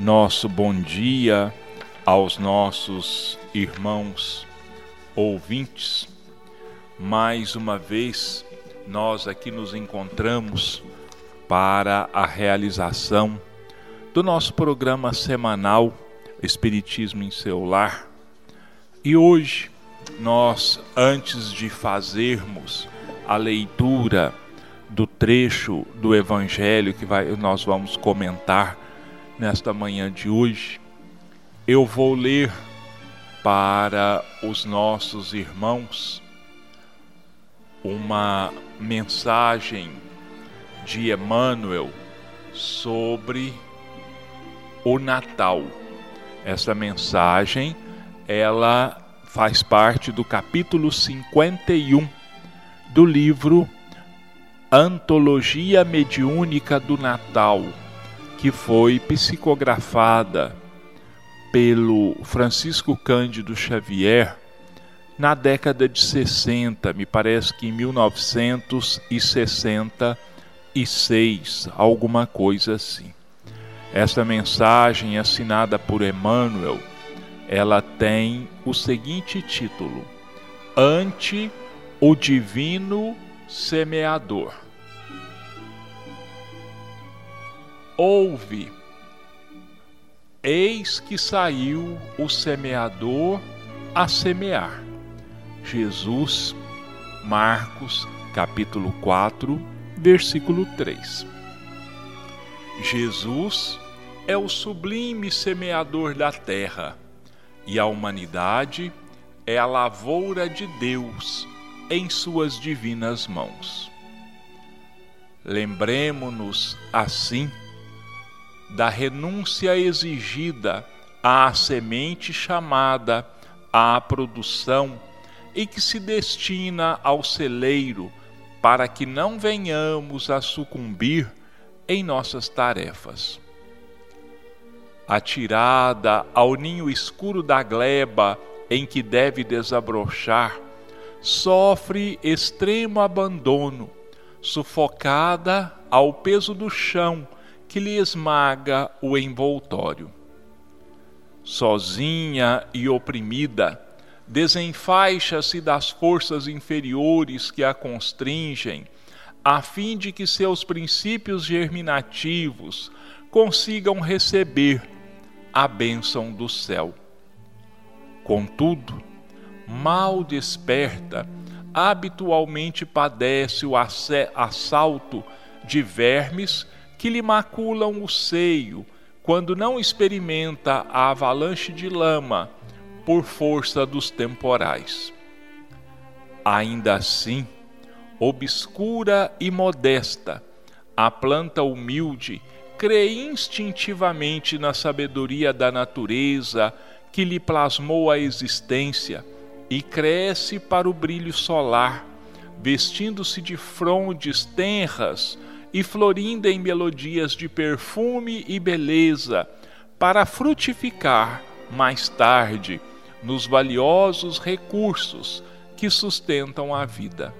nosso bom dia aos nossos irmãos ouvintes. Mais uma vez, nós aqui nos encontramos para a realização do nosso programa semanal Espiritismo em seu lar. E hoje, nós, antes de fazermos a leitura do trecho do Evangelho que vai, nós vamos comentar nesta manhã de hoje, eu vou ler para os nossos irmãos uma mensagem de Emmanuel sobre o Natal. Essa mensagem, ela faz parte do capítulo 51 do livro Antologia Mediúnica do Natal, que foi psicografada pelo Francisco Cândido Xavier na década de 60, me parece que em 1966, alguma coisa assim. Esta mensagem assinada por Emmanuel, ela tem o seguinte título: Ante o Divino Semeador. Ouve, eis que saiu o semeador a semear. Jesus, Marcos, capítulo 4, versículo 3. Jesus é o sublime semeador da terra e a humanidade é a lavoura de Deus em suas divinas mãos. Lembremos-nos, assim, da renúncia exigida à semente chamada à produção e que se destina ao celeiro para que não venhamos a sucumbir em nossas tarefas. Atirada ao ninho escuro da gleba em que deve desabrochar, sofre extremo abandono, sufocada ao peso do chão que lhe esmaga o envoltório. Sozinha e oprimida, desenfaixa-se das forças inferiores que a constringem, a fim de que seus princípios germinativos consigam receber a bênção do céu. Contudo, mal desperta, habitualmente padece o assalto de vermes que lhe maculam o seio quando não experimenta a avalanche de lama por força dos temporais. Ainda assim, obscura e modesta, a planta humilde crê instintivamente na sabedoria da natureza que lhe plasmou a existência e cresce para o brilho solar, vestindo-se de frondes tenras e florindo em melodias de perfume e beleza, para frutificar mais tarde nos valiosos recursos que sustentam a vida.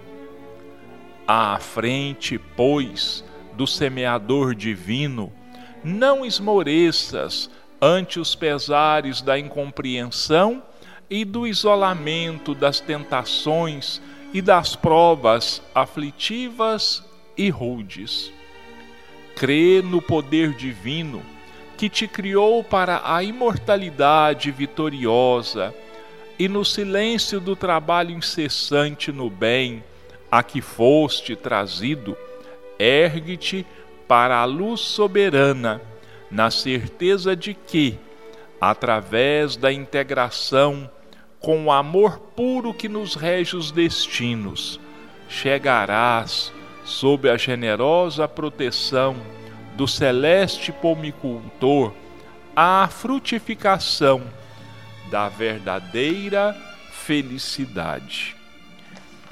À frente, pois, do semeador divino, não esmoreças ante os pesares da incompreensão e do isolamento das tentações e das provas aflitivas e rudes. Crê no poder divino que te criou para a imortalidade vitoriosa e no silêncio do trabalho incessante no bem a que foste trazido, ergue-te para a luz soberana, na certeza de que, através da integração com o amor puro que nos rege os destinos, chegarás sob a generosa proteção do celeste pomicultor à frutificação da verdadeira felicidade.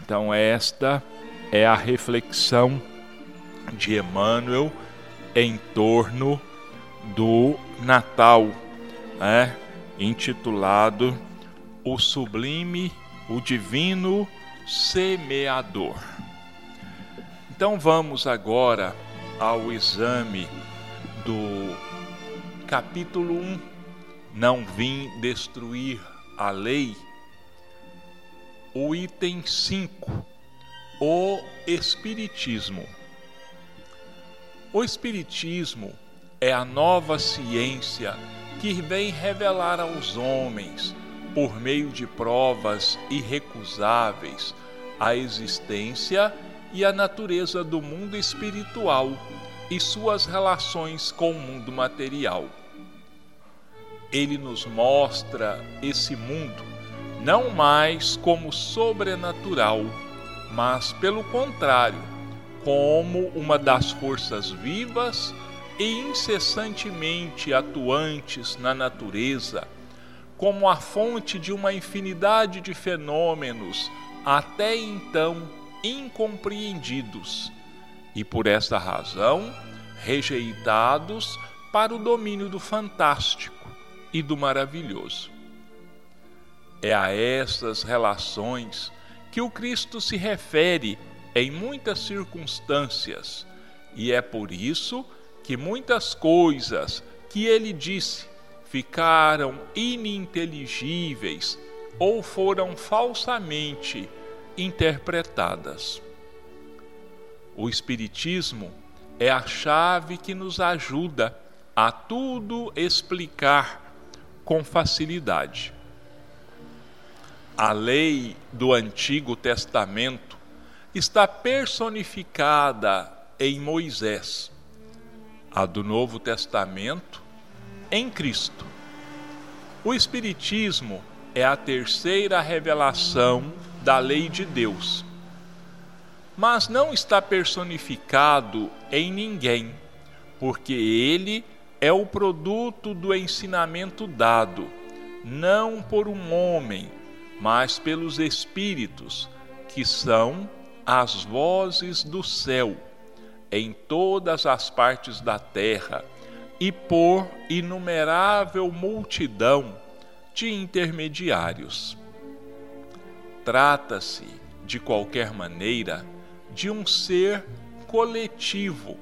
Então, esta é a reflexão de Emmanuel em torno do Natal, né? intitulado O Sublime, o Divino Semeador. Então vamos agora ao exame do capítulo 1, Não vim destruir a lei, o item 5, o Espiritismo. O Espiritismo é a nova ciência que vem revelar aos homens, por meio de provas irrecusáveis, a existência a natureza do mundo espiritual e suas relações com o mundo material. Ele nos mostra esse mundo não mais como sobrenatural, mas pelo contrário, como uma das forças vivas e incessantemente atuantes na natureza, como a fonte de uma infinidade de fenômenos até então incompreendidos e por esta razão rejeitados para o domínio do fantástico e do maravilhoso. É a essas relações que o Cristo se refere em muitas circunstâncias, e é por isso que muitas coisas que ele disse ficaram ininteligíveis ou foram falsamente interpretadas. O Espiritismo é a chave que nos ajuda a tudo explicar com facilidade. A lei do Antigo Testamento está personificada em Moisés, a do Novo Testamento em Cristo. O Espiritismo é a terceira revelação da lei de Deus mas não está personificado em ninguém, porque ele é o produto do ensinamento dado, não por um homem, mas pelos Espíritos, que são as vozes do céu, em todas as partes da terra, e por inumerável multidão de intermediários. Trata-se, de qualquer maneira, de um ser coletivo,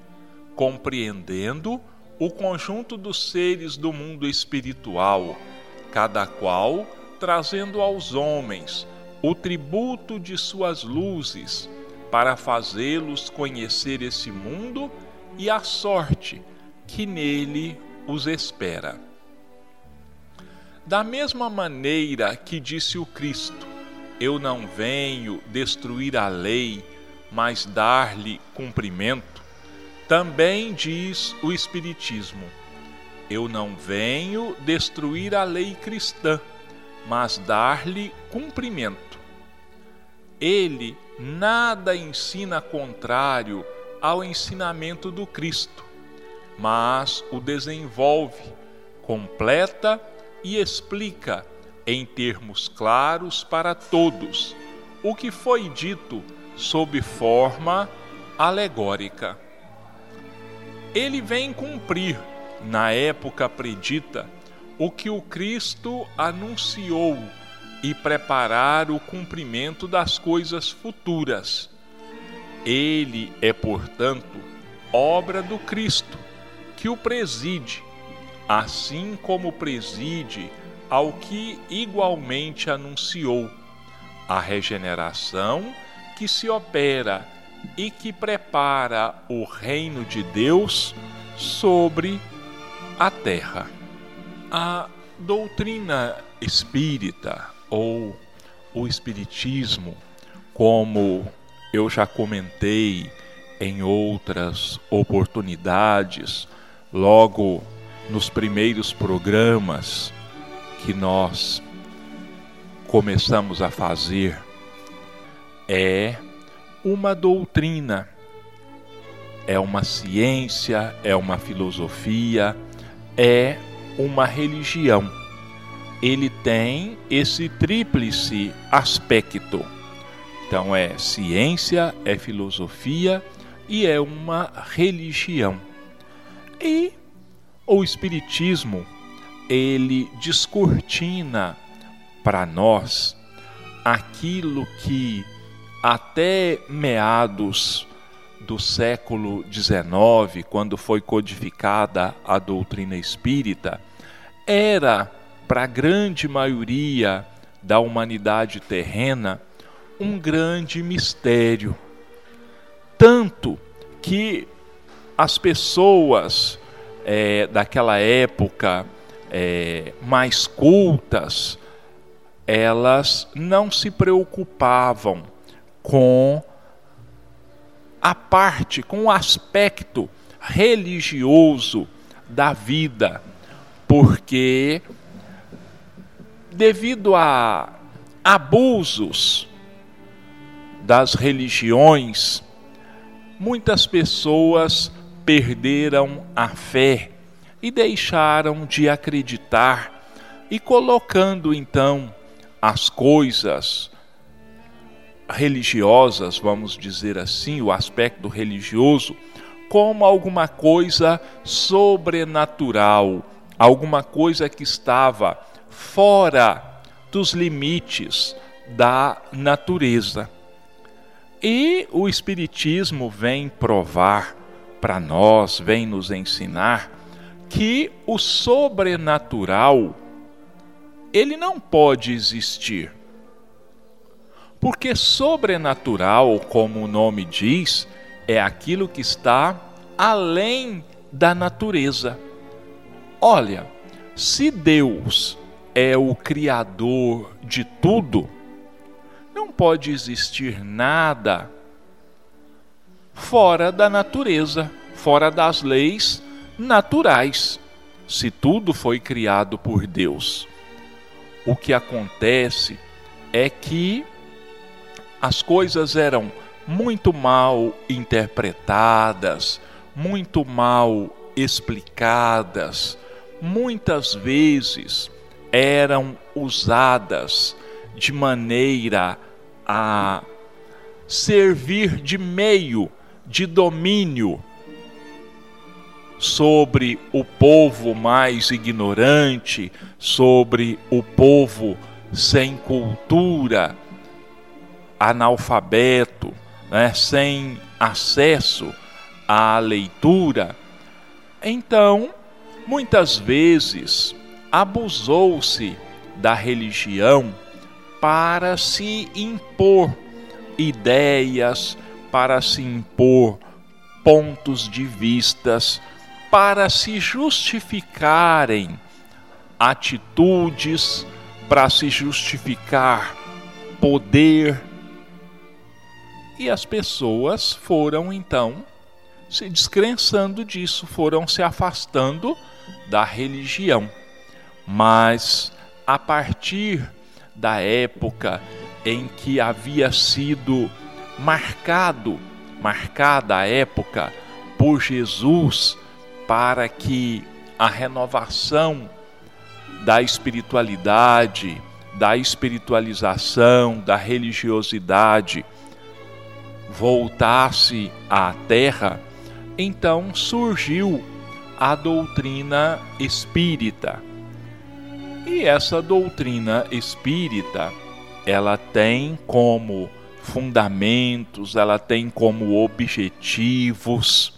compreendendo o conjunto dos seres do mundo espiritual, cada qual trazendo aos homens o tributo de suas luzes, para fazê-los conhecer esse mundo e a sorte que nele os espera. Da mesma maneira que disse o Cristo: Eu não venho destruir a lei, mas dar-lhe cumprimento, também diz o Espiritismo: Eu não venho destruir a lei cristã, mas dar-lhe cumprimento. Ele nada ensina contrário ao ensinamento do Cristo, mas o desenvolve, completa e explica em termos claros para todos o que foi dito sob forma alegórica. Ele vem cumprir, na época predita, o que o Cristo anunciou e preparar o cumprimento das coisas futuras. Ele é, portanto, obra do Cristo, que o preside, assim como preside ao que igualmente anunciou a regeneração que se opera e que prepara o reino de Deus sobre a terra. A doutrina espírita ou o espiritismo, como eu já comentei em outras oportunidades, logo nos primeiros programas que nós começamos a fazer é uma doutrina, é uma ciência, é uma filosofia, é uma religião. Ele tem esse tríplice aspecto. Então é ciência, é filosofia e é uma religião. E o espiritismo, ele descortina para nós aquilo que até meados do século XIX, quando foi codificada a doutrina espírita, era, para a grande maioria da humanidade terrena, um grande mistério. Tanto que as pessoas é, daquela época é, mais cultas, elas não se preocupavam com a parte, com o aspecto religioso da vida, porque devido a abusos das religiões, muitas pessoas perderam a fé e deixaram de acreditar, e colocando então as coisas religiosas, vamos dizer assim, o aspecto religioso, como alguma coisa sobrenatural, alguma coisa que estava fora dos limites da natureza. E o Espiritismo vem provar para nós, vem nos ensinar que o sobrenatural ele não pode existir. Porque sobrenatural, como o nome diz, é aquilo que está além da natureza. Olha, se Deus é o criador de tudo, não pode existir nada fora da natureza, fora das leis naturais, se tudo foi criado por Deus. O que acontece é que as coisas eram muito mal interpretadas, muito mal explicadas, muitas vezes eram usadas de maneira a servir de meio de domínio sobre o povo mais ignorante, sobre o povo sem cultura, analfabeto, né, sem acesso à leitura. Então, muitas vezes abusou-se da religião para se impor ideias, para se impor pontos de vistas, para se justificarem atitudes, para se justificar poder. E as pessoas foram então se descrençando disso, foram se afastando da religião. Mas a partir da época em que havia sido marcado, marcada a época por Jesus para que a renovação da espiritualidade, da espiritualização, da religiosidade voltasse à terra, então surgiu a doutrina espírita. E essa doutrina espírita, ela tem como fundamentos, ela tem como objetivos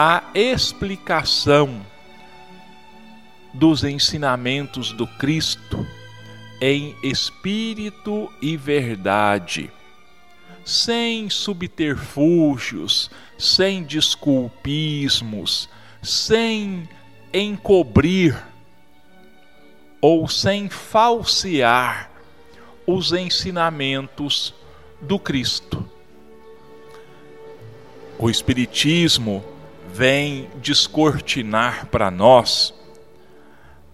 a explicação dos ensinamentos do Cristo em espírito e verdade, sem subterfúgios, sem desculpismos, sem encobrir ou sem falsear os ensinamentos do Cristo. O Espiritismo vem descortinar para nós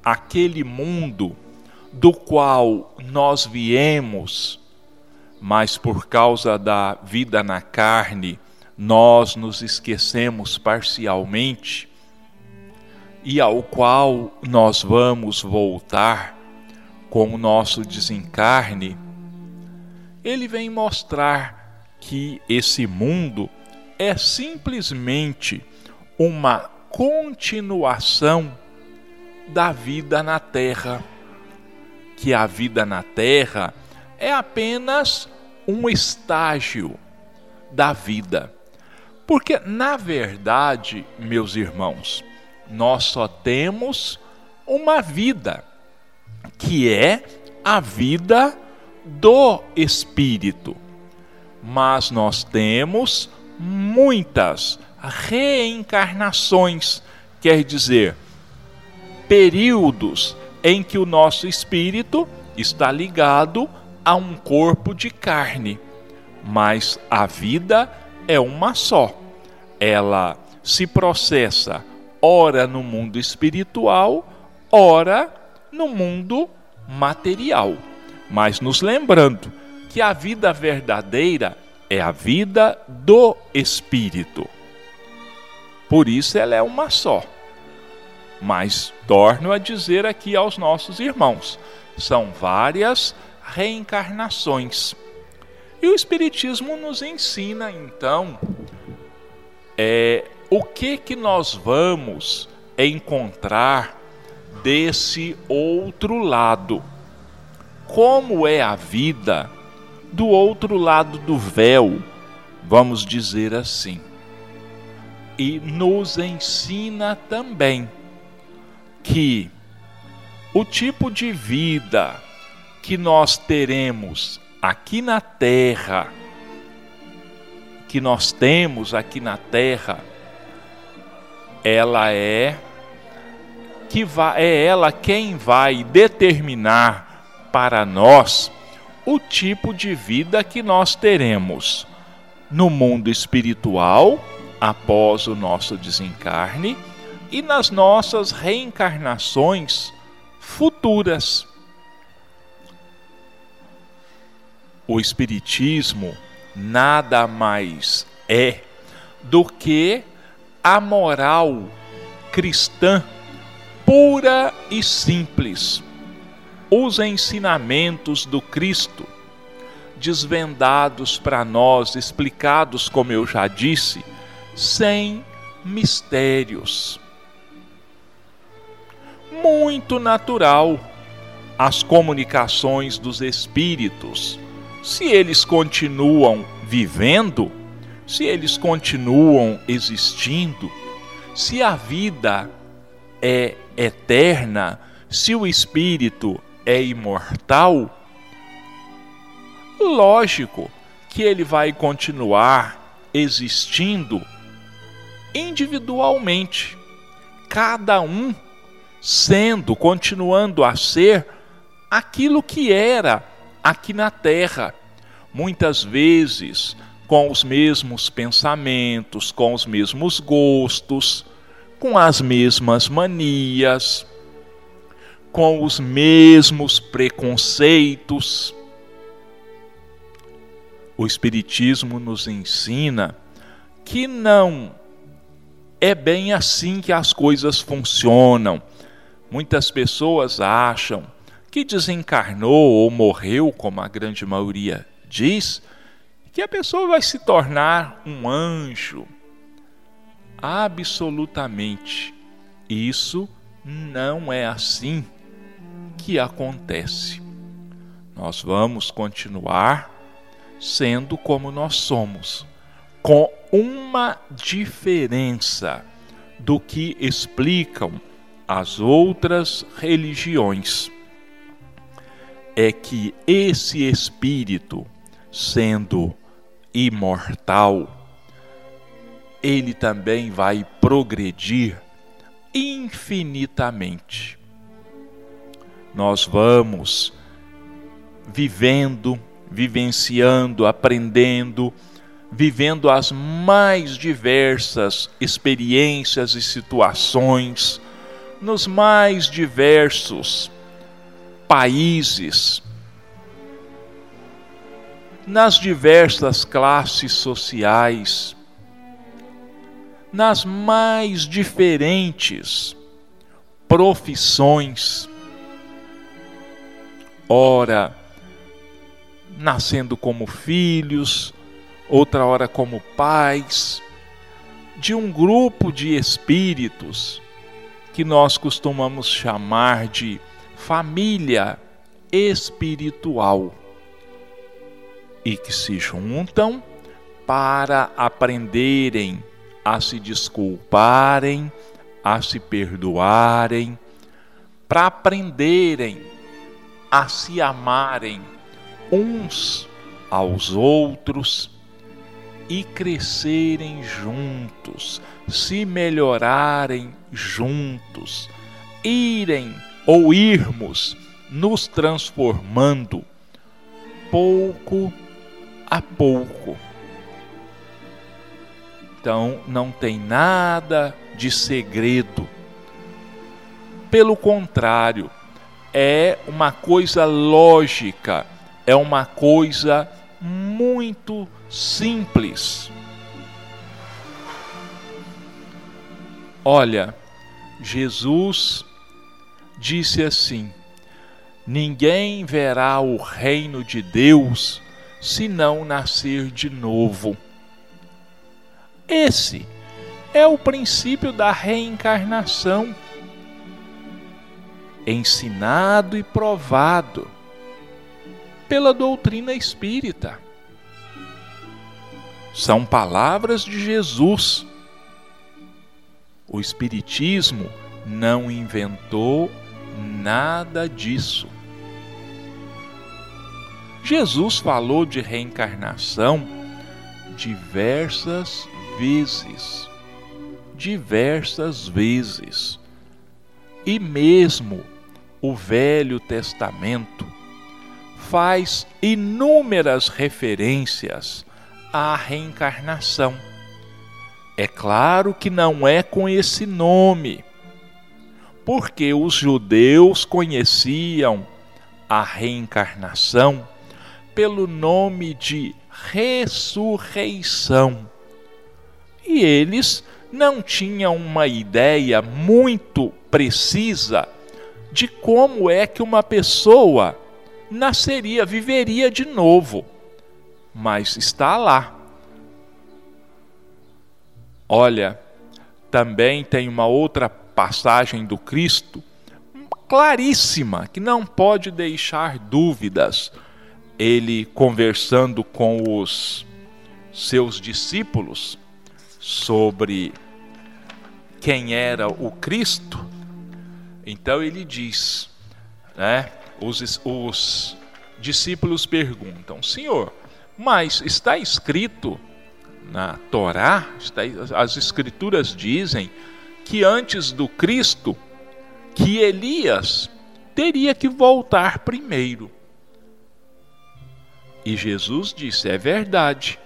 aquele mundo do qual nós viemos, mas por causa da vida na carne, nós nos esquecemos parcialmente, e ao qual nós vamos voltar com o nosso desencarne, ele vem mostrar que esse mundo é simplesmente uma continuação da vida na terra. Que a vida na terra é apenas um estágio da vida. Porque, na verdade, meus irmãos, nós só temos uma vida, que é a vida do Espírito. Mas nós temos muitas reencarnações, quer dizer, períodos em que o nosso espírito está ligado a um corpo de carne, mas a vida é uma só. Ela se processa ora no mundo espiritual, ora no mundo material. Mas nos lembrando que a vida verdadeira é a vida do espírito. Por isso ela é uma só. Mas torno a dizer aqui aos nossos irmãos: são várias reencarnações. E o Espiritismo nos ensina, então, é, o que, que nós vamos encontrar desse outro lado. Como é a vida do outro lado do véu, vamos dizer assim. E nos ensina também que o tipo de vida que nós teremos aqui na terra, que nós temos aqui na terra, ela é que vai, é ela quem vai determinar para nós o tipo de vida que nós teremos no mundo espiritual após o nosso desencarne e nas nossas reencarnações futuras. O Espiritismo nada mais é do que a moral cristã pura e simples. Os ensinamentos do Cristo, desvendados para nós, explicados, como eu já disse, sem mistérios muito natural as comunicações dos espíritos. Se eles continuam vivendo, se eles continuam existindo, se a vida é eterna, se o espírito é imortal, lógico que ele vai continuar existindo individualmente. Cada um sendo, continuando a ser aquilo que era aqui na terra. Muitas vezes com os mesmos pensamentos, com os mesmos gostos, com as mesmas manias, com os mesmos preconceitos. O Espiritismo nos ensina que não é bem assim que as coisas funcionam Muitas pessoas acham que desencarnou ou morreu, como a grande maioria diz, que a pessoa vai se tornar um anjo. Absolutamente. Isso não é assim que acontece. Nós vamos continuar sendo como nós somos, com uma diferença do que explicam as outras religiões é que esse espírito, sendo imortal, ele também vai progredir infinitamente. Nós vamos vivendo, vivenciando, aprendendo, vivendo as mais diversas experiências e situações nos mais diversos países, nas diversas classes sociais, nas mais diferentes profissões. Ora, nascendo como filhos, outra hora como pais, de um grupo de espíritos que nós costumamos chamar de família espiritual e que se juntam para aprenderem a se desculparem, a se perdoarem, para aprenderem a se amarem uns aos outros e crescerem juntos, se melhorarem juntos, irem ou irmos nos transformando pouco a pouco. Então não tem nada de segredo. Pelo contrário, é uma coisa lógica, é uma coisa muito simples. Olha, Jesus disse assim: Ninguém verá o reino de Deus se não nascer de novo. Esse é o princípio da reencarnação, ensinado e provado pela doutrina espírita. São palavras de Jesus. O Espiritismo não inventou nada disso. Jesus falou de reencarnação diversas vezes. Diversas vezes. E mesmo o Velho Testamento faz inúmeras referências à reencarnação. É claro que não é com esse nome, porque os judeus conheciam a reencarnação pelo nome de ressurreição. E eles não tinham uma ideia muito precisa de como é que uma pessoa nasceria, viveria de novo. Mas está lá. Olha, também tem uma outra passagem do Cristo claríssima, que não pode deixar dúvidas ele conversando com os seus discípulos sobre quem era o Cristo, então ele diz, né? Os, os discípulos perguntam: Senhor, mas está escrito na Torá, está, as escrituras dizem que antes do Cristo, que Elias teria que voltar primeiro. E Jesus disse: é verdade,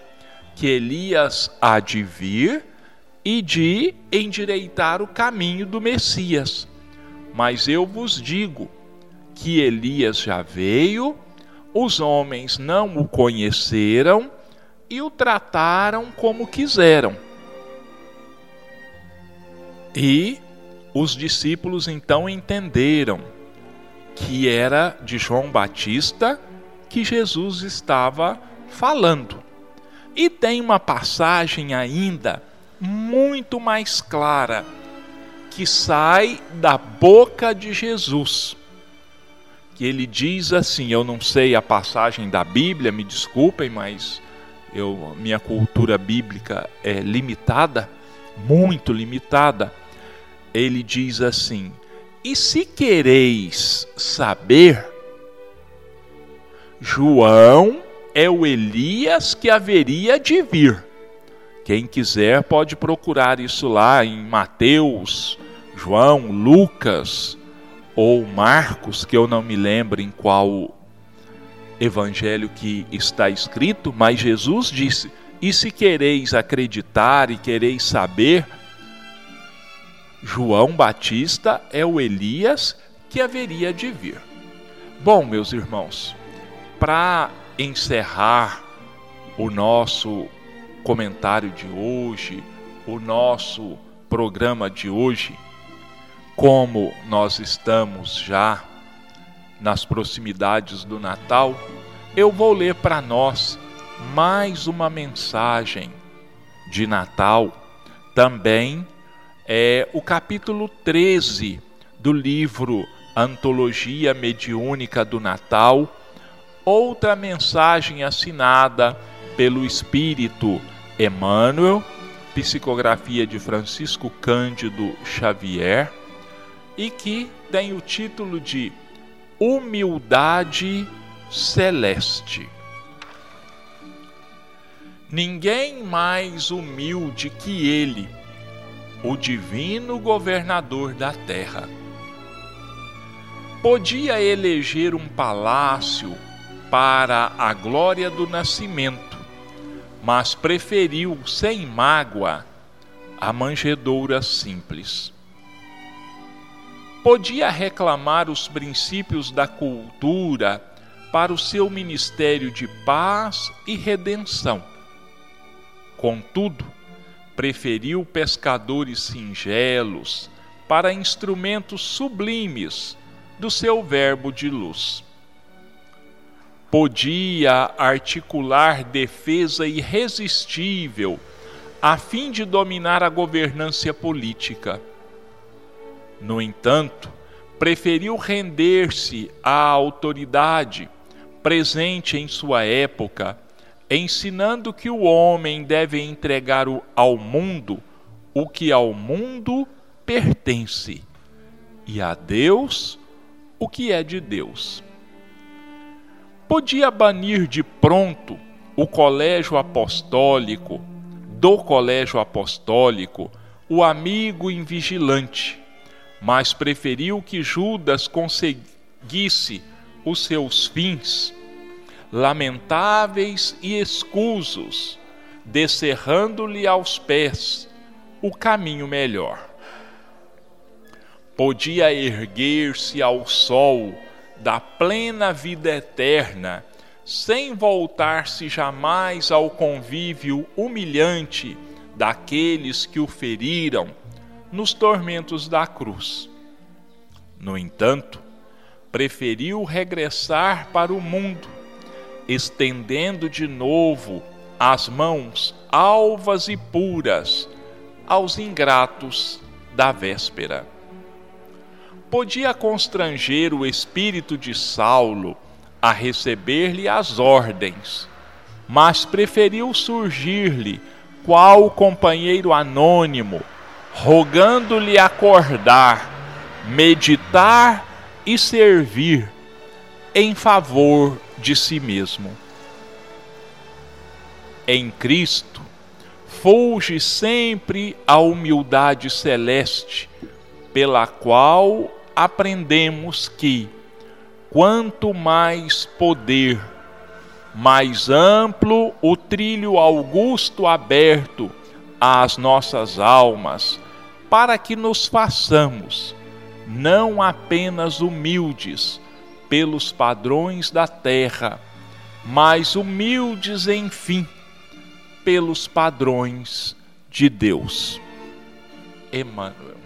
que Elias há de vir e de endireitar o caminho do Messias. Mas eu vos digo que Elias já veio, os homens não o conheceram e o trataram como quiseram. E os discípulos então entenderam que era de João Batista que Jesus estava falando. E tem uma passagem ainda muito mais clara que sai da boca de Jesus. Que ele diz assim, eu não sei a passagem da Bíblia, me desculpem, mas eu minha cultura bíblica é limitada, muito limitada. Ele diz assim: "E se quereis saber, João é o Elias que haveria de vir. Quem quiser pode procurar isso lá em Mateus, João, Lucas ou Marcos, que eu não me lembro em qual evangelho que está escrito, mas Jesus disse: E se quereis acreditar e quereis saber, João Batista é o Elias que haveria de vir. Bom, meus irmãos, para encerrar o nosso comentário de hoje, o nosso programa de hoje, como nós estamos já nas proximidades do Natal, eu vou ler para nós mais uma mensagem de Natal, também é o capítulo 13 do livro Antologia Mediúnica do Natal. Outra mensagem assinada pelo Espírito Emmanuel, psicografia de Francisco Cândido Xavier, e que tem o título de Humildade Celeste. Ninguém mais humilde que ele, o divino governador da terra. Podia eleger um palácio para a glória do nascimento, mas preferiu, sem mágoa, a manjedoura simples. Podia reclamar os princípios da cultura para o seu ministério de paz e redenção. Contudo, preferiu pescadores singelos para instrumentos sublimes do seu verbo de luz podia articular defesa irresistível a fim de dominar a governância política. No entanto, preferiu render-se à autoridade presente em sua época, ensinando que o homem deve entregar ao mundo o que ao mundo pertence, e a Deus o que é de Deus. Podia banir de pronto o colégio apostólico, do colégio apostólico, o amigo invigilante, mas preferiu que Judas conseguisse os seus fins, lamentáveis e escusos, descerrando-lhe aos pés o caminho melhor. Podia erguer-se ao sol da plena vida eterna, sem voltar-se jamais ao convívio humilhante daqueles que o feriram nos tormentos da cruz. No entanto, preferiu regressar para o mundo, estendendo de novo as mãos alvas e puras aos ingratos da véspera podia constranger o espírito de Saulo a receber-lhe as ordens, mas preferiu surgir-lhe qual companheiro anônimo, rogando-lhe acordar, meditar e servir em favor de si mesmo. Em Cristo, fulge sempre a humildade celeste, pela qual aprendemos que quanto mais poder, mais amplo o trilho augusto aberto às nossas almas, para que nos façamos não apenas humildes pelos padrões da terra, mas humildes, enfim, pelos padrões de Deus. Emmanuel.